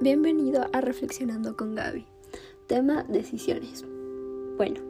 Bienvenido a Reflexionando con Gaby. Tema decisiones. Bueno,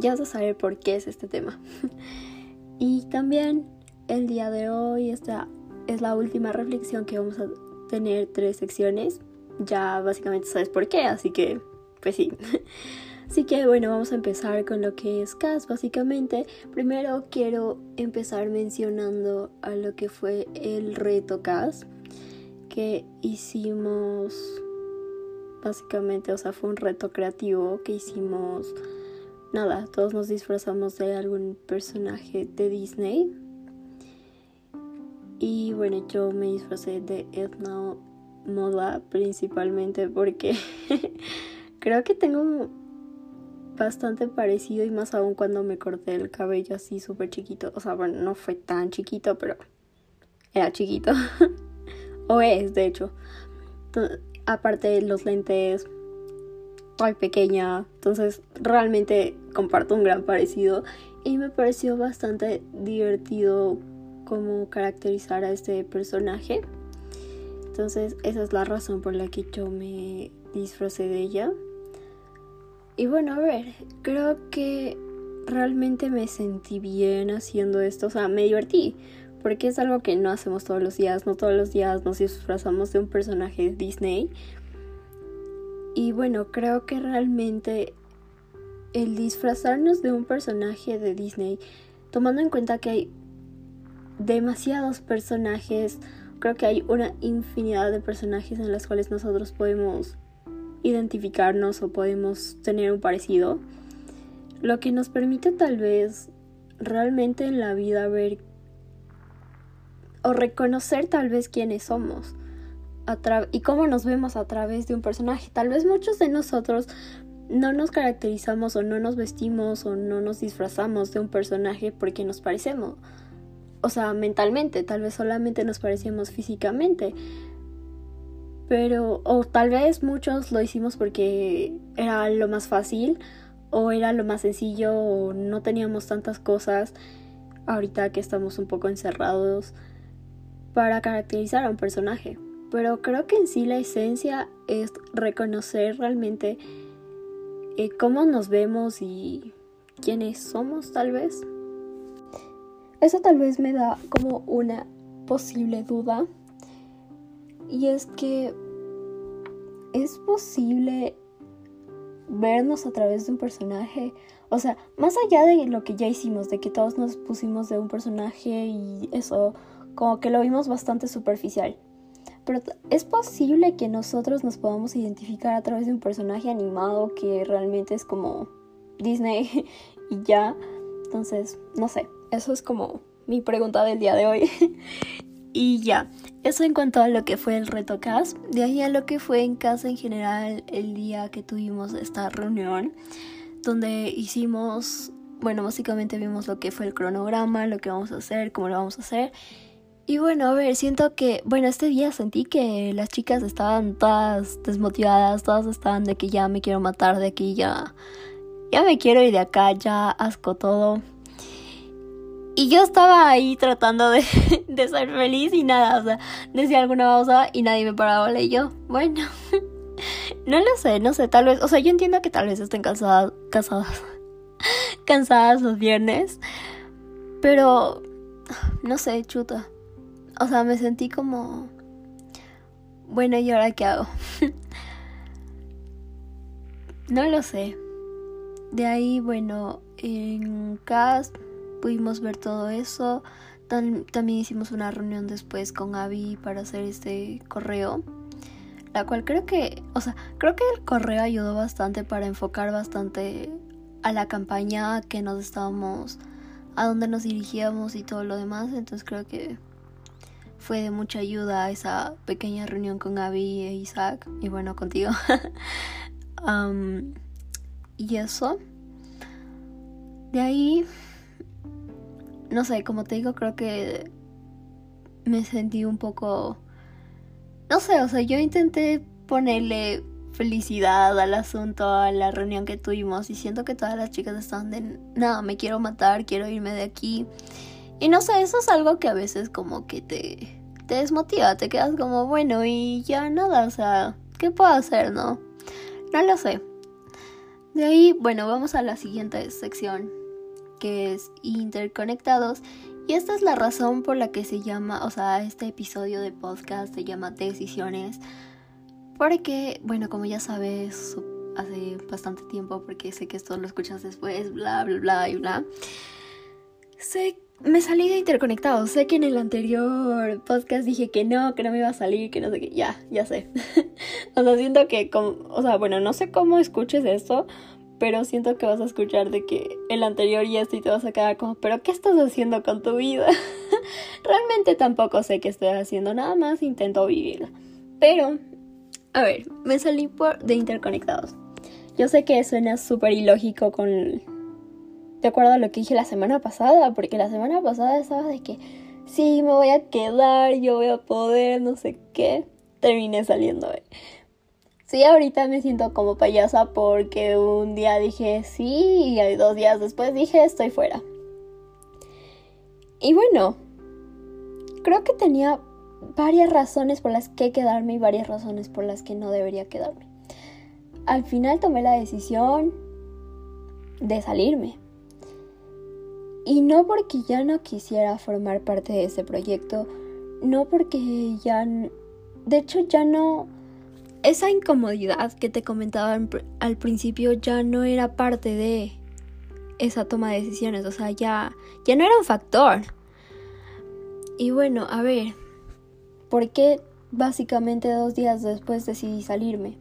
ya vas a saber por qué es este tema. y también el día de hoy esta es la última reflexión que vamos a tener tres secciones. Ya básicamente sabes por qué, así que pues sí. Así que bueno, vamos a empezar con lo que es CAS básicamente. Primero quiero empezar mencionando a lo que fue el reto CAS que hicimos básicamente, o sea, fue un reto creativo que hicimos nada, todos nos disfrazamos de algún personaje de Disney. Y bueno, yo me disfrazé de Edna Moda principalmente porque creo que tengo bastante parecido y más aún cuando me corté el cabello así súper chiquito. O sea, bueno, no fue tan chiquito, pero era chiquito. o es, de hecho. aparte de los lentes, soy pequeña. Entonces, realmente comparto un gran parecido. Y me pareció bastante divertido cómo caracterizar a este personaje. Entonces, esa es la razón por la que yo me disfracé de ella. Y bueno, a ver, creo que realmente me sentí bien haciendo esto, o sea, me divertí, porque es algo que no hacemos todos los días, no todos los días nos disfrazamos de un personaje de Disney. Y bueno, creo que realmente el disfrazarnos de un personaje de Disney, tomando en cuenta que hay demasiados personajes, creo que hay una infinidad de personajes en los cuales nosotros podemos identificarnos o podemos tener un parecido, lo que nos permite tal vez realmente en la vida ver o reconocer tal vez quiénes somos y cómo nos vemos a través de un personaje. Tal vez muchos de nosotros no nos caracterizamos o no nos vestimos o no nos disfrazamos de un personaje porque nos parecemos. O sea, mentalmente, tal vez solamente nos parecemos físicamente. Pero, o tal vez muchos lo hicimos porque era lo más fácil, o era lo más sencillo, o no teníamos tantas cosas ahorita que estamos un poco encerrados para caracterizar a un personaje. Pero creo que en sí la esencia es reconocer realmente eh, cómo nos vemos y quiénes somos tal vez. Eso tal vez me da como una posible duda y es que es posible vernos a través de un personaje. O sea, más allá de lo que ya hicimos, de que todos nos pusimos de un personaje y eso, como que lo vimos bastante superficial. Pero es posible que nosotros nos podamos identificar a través de un personaje animado que realmente es como Disney y ya. Entonces, no sé, eso es como mi pregunta del día de hoy. Y ya, eso en cuanto a lo que fue el reto CAS. De ahí a lo que fue en casa en general el día que tuvimos esta reunión, donde hicimos, bueno, básicamente vimos lo que fue el cronograma, lo que vamos a hacer, cómo lo vamos a hacer. Y bueno, a ver, siento que, bueno, este día sentí que las chicas estaban todas desmotivadas, todas estaban de que ya me quiero matar, de que ya, ya me quiero ir de acá, ya asco todo. Y yo estaba ahí tratando de, ser feliz y nada, o sea, decía alguna cosa y nadie me paraba. Y yo, bueno, no lo sé, no sé, tal vez, o sea, yo entiendo que tal vez estén cansadas, cansadas, cansadas los viernes, pero, no sé, chuta. O sea, me sentí como, bueno, ¿y ahora qué hago? no lo sé. De ahí, bueno, en cast pudimos ver todo eso. también hicimos una reunión después con Abby para hacer este correo. La cual creo que, o sea, creo que el correo ayudó bastante para enfocar bastante a la campaña que nos estábamos, a dónde nos dirigíamos y todo lo demás. Entonces creo que fue de mucha ayuda esa pequeña reunión con Abby e Isaac y bueno, contigo. y eso. De ahí no sé, como te digo, creo que me sentí un poco... No sé, o sea, yo intenté ponerle felicidad al asunto, a la reunión que tuvimos y siento que todas las chicas estaban de, nada, me quiero matar, quiero irme de aquí. Y no sé, eso es algo que a veces como que te, te desmotiva, te quedas como, bueno, y ya nada, o sea, ¿qué puedo hacer, no? No lo sé. De ahí, bueno, vamos a la siguiente sección, que es interconectados. Y esta es la razón por la que se llama, o sea, este episodio de podcast se llama Decisiones. Porque, bueno, como ya sabes, hace bastante tiempo, porque sé que esto lo escuchas después, bla, bla, bla y bla. Sé, me salí de interconectado. Sé que en el anterior podcast dije que no, que no me iba a salir, que no sé qué. Ya, ya sé. o sea, siento que, o sea, bueno, no sé cómo escuches esto, pero siento que vas a escuchar de que el anterior y este y te vas a quedar como, pero ¿qué estás haciendo con tu vida? Realmente tampoco sé qué estoy haciendo, nada más intento vivir. Pero, a ver, me salí por de interconectados. Yo sé que suena súper ilógico con... De acuerdo a lo que dije la semana pasada, porque la semana pasada estaba de que sí, me voy a quedar, yo voy a poder, no sé qué. Terminé saliendo. Eh. Sí, ahorita me siento como payasa porque un día dije sí y dos días después dije estoy fuera. Y bueno, creo que tenía varias razones por las que quedarme y varias razones por las que no debería quedarme. Al final tomé la decisión de salirme. Y no porque ya no quisiera formar parte de ese proyecto, no porque ya... De hecho ya no esa incomodidad que te comentaba al principio ya no era parte de esa toma de decisiones, o sea, ya, ya no era un factor. Y bueno, a ver, ¿por qué básicamente dos días después decidí salirme?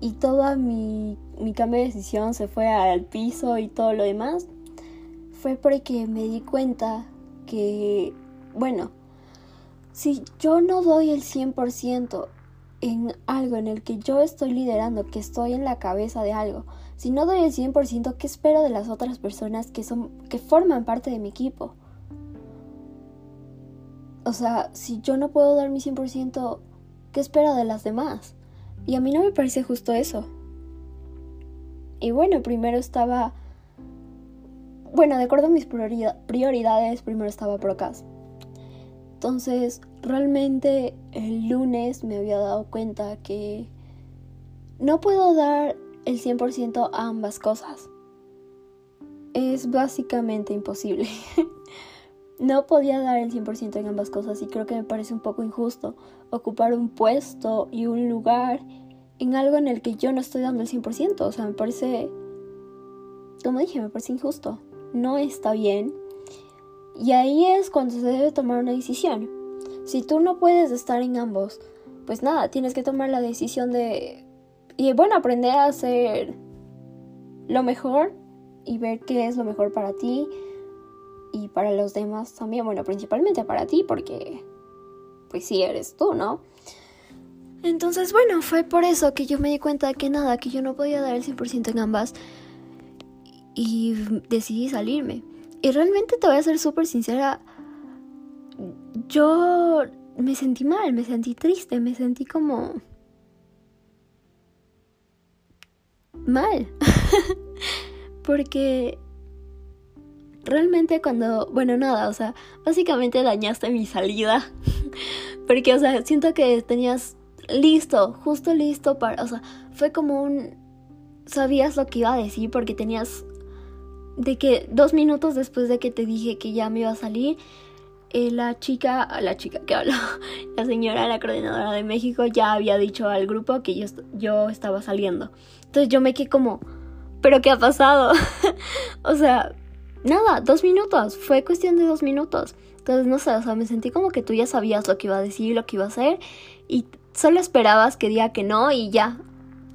Y toda mi, mi cambio de decisión se fue al piso y todo lo demás. Fue porque me di cuenta que, bueno, si yo no doy el 100% en algo en el que yo estoy liderando, que estoy en la cabeza de algo, si no doy el 100%, ¿qué espero de las otras personas que son que forman parte de mi equipo? O sea, si yo no puedo dar mi 100%, ¿qué espero de las demás? Y a mí no me parece justo eso. Y bueno, primero estaba bueno, de acuerdo a mis prioridades, primero estaba Procast. Entonces, realmente el lunes me había dado cuenta que no puedo dar el 100% a ambas cosas. Es básicamente imposible. no podía dar el 100% en ambas cosas y creo que me parece un poco injusto ocupar un puesto y un lugar en algo en el que yo no estoy dando el 100%. O sea, me parece, como dije, me parece injusto. No está bien y ahí es cuando se debe tomar una decisión. Si tú no puedes estar en ambos, pues nada, tienes que tomar la decisión de... Y bueno, aprender a hacer lo mejor y ver qué es lo mejor para ti y para los demás también. Bueno, principalmente para ti porque pues sí eres tú, ¿no? Entonces, bueno, fue por eso que yo me di cuenta que nada, que yo no podía dar el 100% en ambas y decidí salirme. Y realmente te voy a ser súper sincera, yo me sentí mal, me sentí triste, me sentí como... mal. Porque realmente cuando, bueno, nada, o sea, básicamente dañaste mi salida. Porque, o sea, siento que tenías listo, justo listo para, o sea, fue como un... Sabías lo que iba a decir porque tenías de que dos minutos después de que te dije que ya me iba a salir, eh, la chica, la chica que habló, la señora, la coordinadora de México, ya había dicho al grupo que yo, yo estaba saliendo. Entonces yo me quedé como, ¿pero qué ha pasado? o sea, nada, dos minutos, fue cuestión de dos minutos. Entonces, no sé, o sea, me sentí como que tú ya sabías lo que iba a decir, lo que iba a hacer, y solo esperabas que diga que no y ya.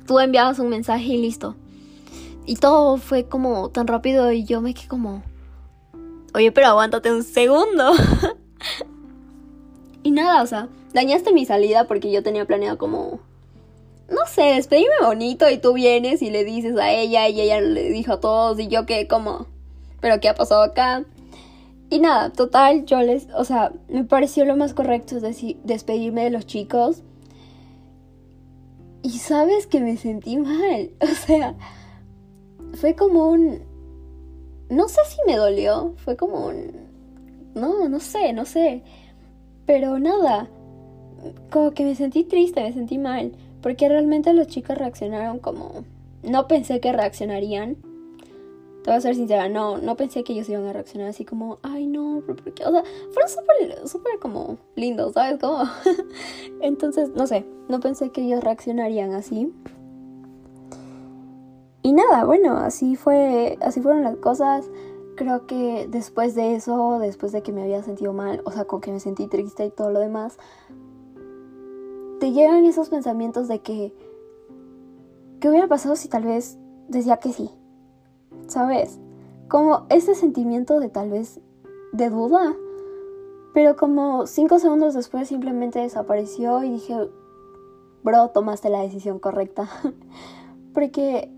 Tú enviabas un mensaje y listo. Y todo fue como tan rápido y yo me quedé como, oye, pero aguántate un segundo. y nada, o sea, dañaste mi salida porque yo tenía planeado como, no sé, despedirme bonito y tú vienes y le dices a ella y ella le dijo a todos y yo que como, pero ¿qué ha pasado acá? Y nada, total, yo les, o sea, me pareció lo más correcto es despedirme de los chicos. Y sabes que me sentí mal, o sea, fue como un... No sé si me dolió, fue como un... No, no sé, no sé. Pero nada, como que me sentí triste, me sentí mal, porque realmente los chicos reaccionaron como... No pensé que reaccionarían. Te voy a ser sincera, no, no pensé que ellos iban a reaccionar así como, ay no, ¿por qué? O sea, fueron súper, súper como lindos, ¿sabes? Como... Entonces, no sé, no pensé que ellos reaccionarían así. Y nada, bueno, así fue, así fueron las cosas. Creo que después de eso, después de que me había sentido mal, o sea, con que me sentí triste y todo lo demás, te llegan esos pensamientos de que, ¿qué hubiera pasado si tal vez decía que sí? ¿Sabes? Como ese sentimiento de tal vez de duda. Pero como cinco segundos después simplemente desapareció y dije, bro, tomaste la decisión correcta. Porque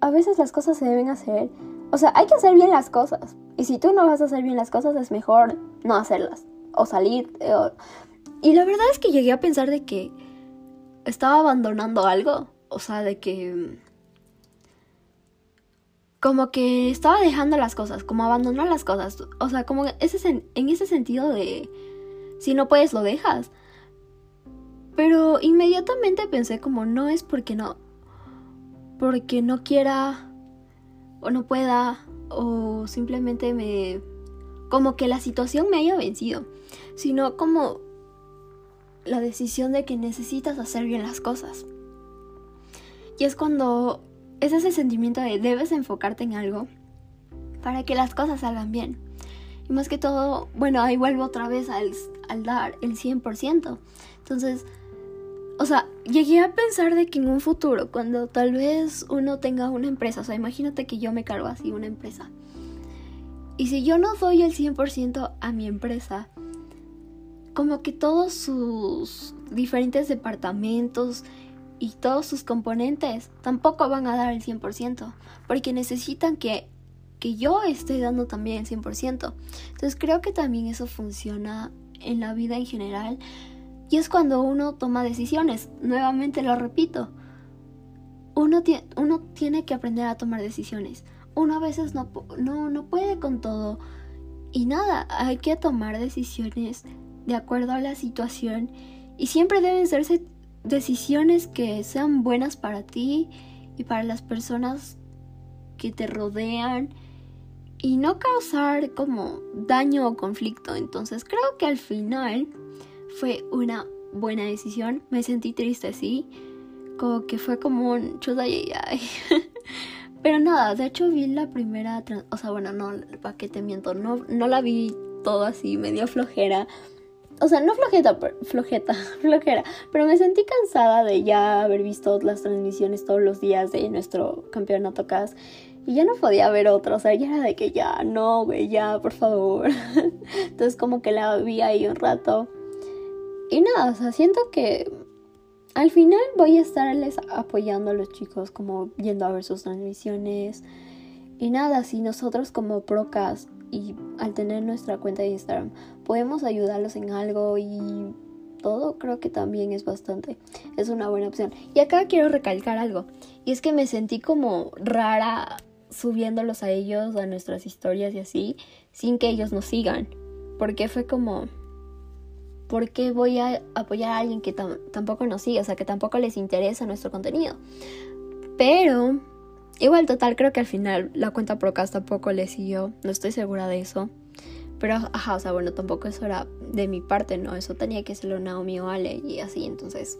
a veces las cosas se deben hacer. O sea, hay que hacer bien las cosas. Y si tú no vas a hacer bien las cosas, es mejor no hacerlas. O salir. Eh, y la verdad es que llegué a pensar de que estaba abandonando algo. O sea, de que... Como que estaba dejando las cosas, como abandonar las cosas. O sea, como ese, en ese sentido de... Si no puedes, lo dejas. Pero inmediatamente pensé como no es porque no porque no quiera o no pueda o simplemente me como que la situación me haya vencido, sino como la decisión de que necesitas hacer bien las cosas. Y es cuando es ese sentimiento de debes enfocarte en algo para que las cosas salgan bien. Y más que todo, bueno, ahí vuelvo otra vez al, al dar el 100%. Entonces, o sea, llegué a pensar de que en un futuro, cuando tal vez uno tenga una empresa, o sea, imagínate que yo me cargo así una empresa. Y si yo no doy el 100% a mi empresa, como que todos sus diferentes departamentos y todos sus componentes tampoco van a dar el 100%, porque necesitan que, que yo esté dando también el 100%. Entonces creo que también eso funciona en la vida en general y es cuando uno toma decisiones. Nuevamente lo repito. Uno, uno tiene que aprender a tomar decisiones. Uno a veces no, no, no puede con todo. Y nada, hay que tomar decisiones de acuerdo a la situación. Y siempre deben ser decisiones que sean buenas para ti y para las personas que te rodean. Y no causar como daño o conflicto. Entonces creo que al final fue una buena decisión. Me sentí triste, sí. Como que fue como un chuda y Pero nada, de hecho vi la primera, o sea, bueno, no, para qué te miento, no, no la vi todo así, medio flojera. O sea, no flojeta, flojeta, flojera, pero me sentí cansada de ya haber visto las transmisiones todos los días de nuestro campeonato CAS y ya no podía ver otra, o sea, ya era de que ya, no, güey, ya, por favor. Entonces como que la vi ahí un rato y nada, o sea, siento que al final voy a estarles apoyando a los chicos, como yendo a ver sus transmisiones. Y nada, si nosotros como Procas y al tener nuestra cuenta de Instagram podemos ayudarlos en algo y todo, creo que también es bastante, es una buena opción. Y acá quiero recalcar algo, y es que me sentí como rara subiéndolos a ellos, a nuestras historias y así, sin que ellos nos sigan, porque fue como ¿por qué voy a apoyar a alguien que tampoco nos sigue? O sea, que tampoco les interesa nuestro contenido. Pero, igual total, creo que al final la cuenta Procast tampoco le siguió. No estoy segura de eso. Pero, ajá, o sea, bueno, tampoco eso era de mi parte, ¿no? Eso tenía que ser Naomi o Ale y así, entonces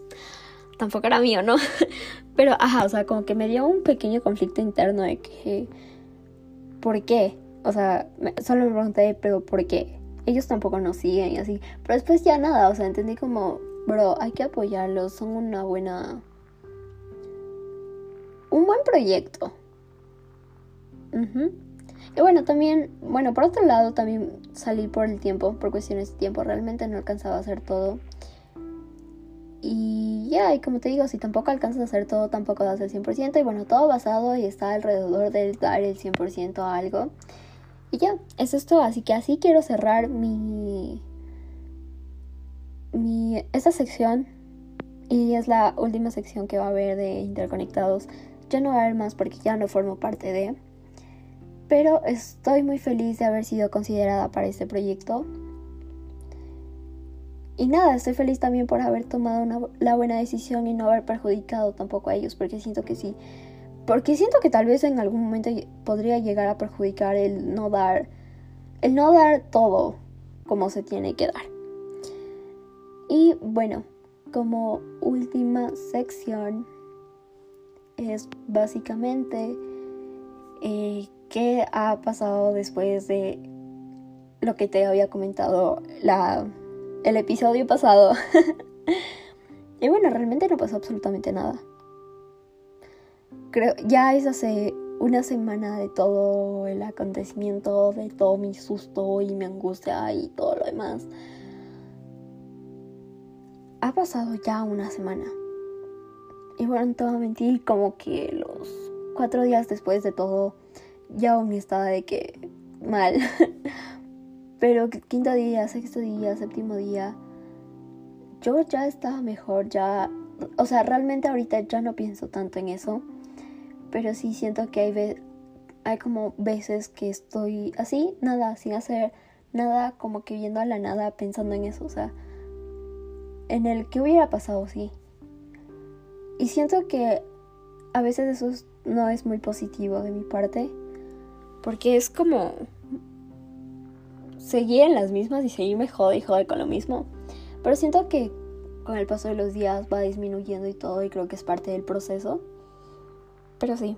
tampoco era mío, ¿no? Pero, ajá, o sea, como que me dio un pequeño conflicto interno de que, ¿por qué? O sea, solo me pregunté, pero ¿por qué? ellos tampoco nos siguen y así. Pero después ya nada, o sea, entendí como, bro, hay que apoyarlos, son una buena... Un buen proyecto. Y bueno, también, bueno, por otro lado, también salí por el tiempo, por cuestiones de tiempo, realmente no alcanzaba a hacer todo. Y ya, y como te digo, si tampoco alcanzas a hacer todo, tampoco das el 100%. Y bueno, todo basado y está alrededor del dar el 100% a algo. Y ya, eso es todo. Así que así quiero cerrar mi. mi. esta sección. Y es la última sección que va a haber de interconectados. Ya no va a haber más porque ya no formo parte de. Pero estoy muy feliz de haber sido considerada para este proyecto. y nada, estoy feliz también por haber tomado la buena decisión y no haber perjudicado tampoco a ellos, porque siento que sí. Porque siento que tal vez en algún momento podría llegar a perjudicar el no dar, el no dar todo como se tiene que dar. Y bueno, como última sección es básicamente eh, qué ha pasado después de lo que te había comentado la el episodio pasado. y bueno, realmente no pasó absolutamente nada. Creo, ya es hace una semana de todo el acontecimiento, de todo mi susto y mi angustia y todo lo demás. Ha pasado ya una semana. Y bueno, a mentir, como que los cuatro días después de todo, ya aún estaba de que mal. Pero quinto día, sexto día, séptimo día, yo ya estaba mejor, ya, o sea, realmente ahorita ya no pienso tanto en eso, pero sí siento que hay, hay como veces que estoy así, nada, sin hacer nada, como que viendo a la nada pensando en eso, o sea, en el que hubiera pasado, sí. Y siento que a veces eso no es muy positivo de mi parte, porque es como seguir en las mismas y seguirme jode y jode con lo mismo. Pero siento que con el paso de los días va disminuyendo y todo y creo que es parte del proceso. Pero sí,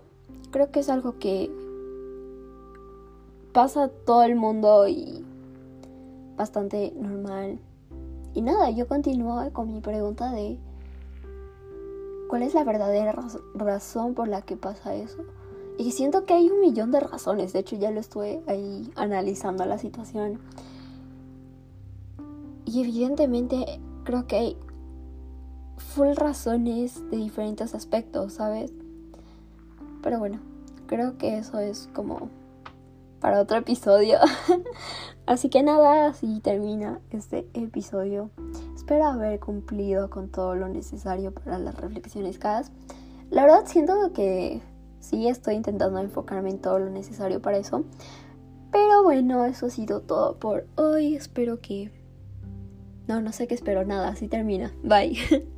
creo que es algo que pasa todo el mundo y bastante normal. Y nada, yo continúo con mi pregunta de ¿cuál es la verdadera razón por la que pasa eso? Y siento que hay un millón de razones. De hecho, ya lo estuve ahí analizando la situación. Y evidentemente creo que hay full razones de diferentes aspectos, ¿sabes? Pero bueno, creo que eso es como para otro episodio. así que nada, así termina este episodio. Espero haber cumplido con todo lo necesario para las reflexiones CAS. La verdad siento que Sí, estoy intentando enfocarme en todo lo necesario para eso. Pero bueno, eso ha sido todo por hoy. Espero que... No, no sé qué espero, nada, así termina. Bye.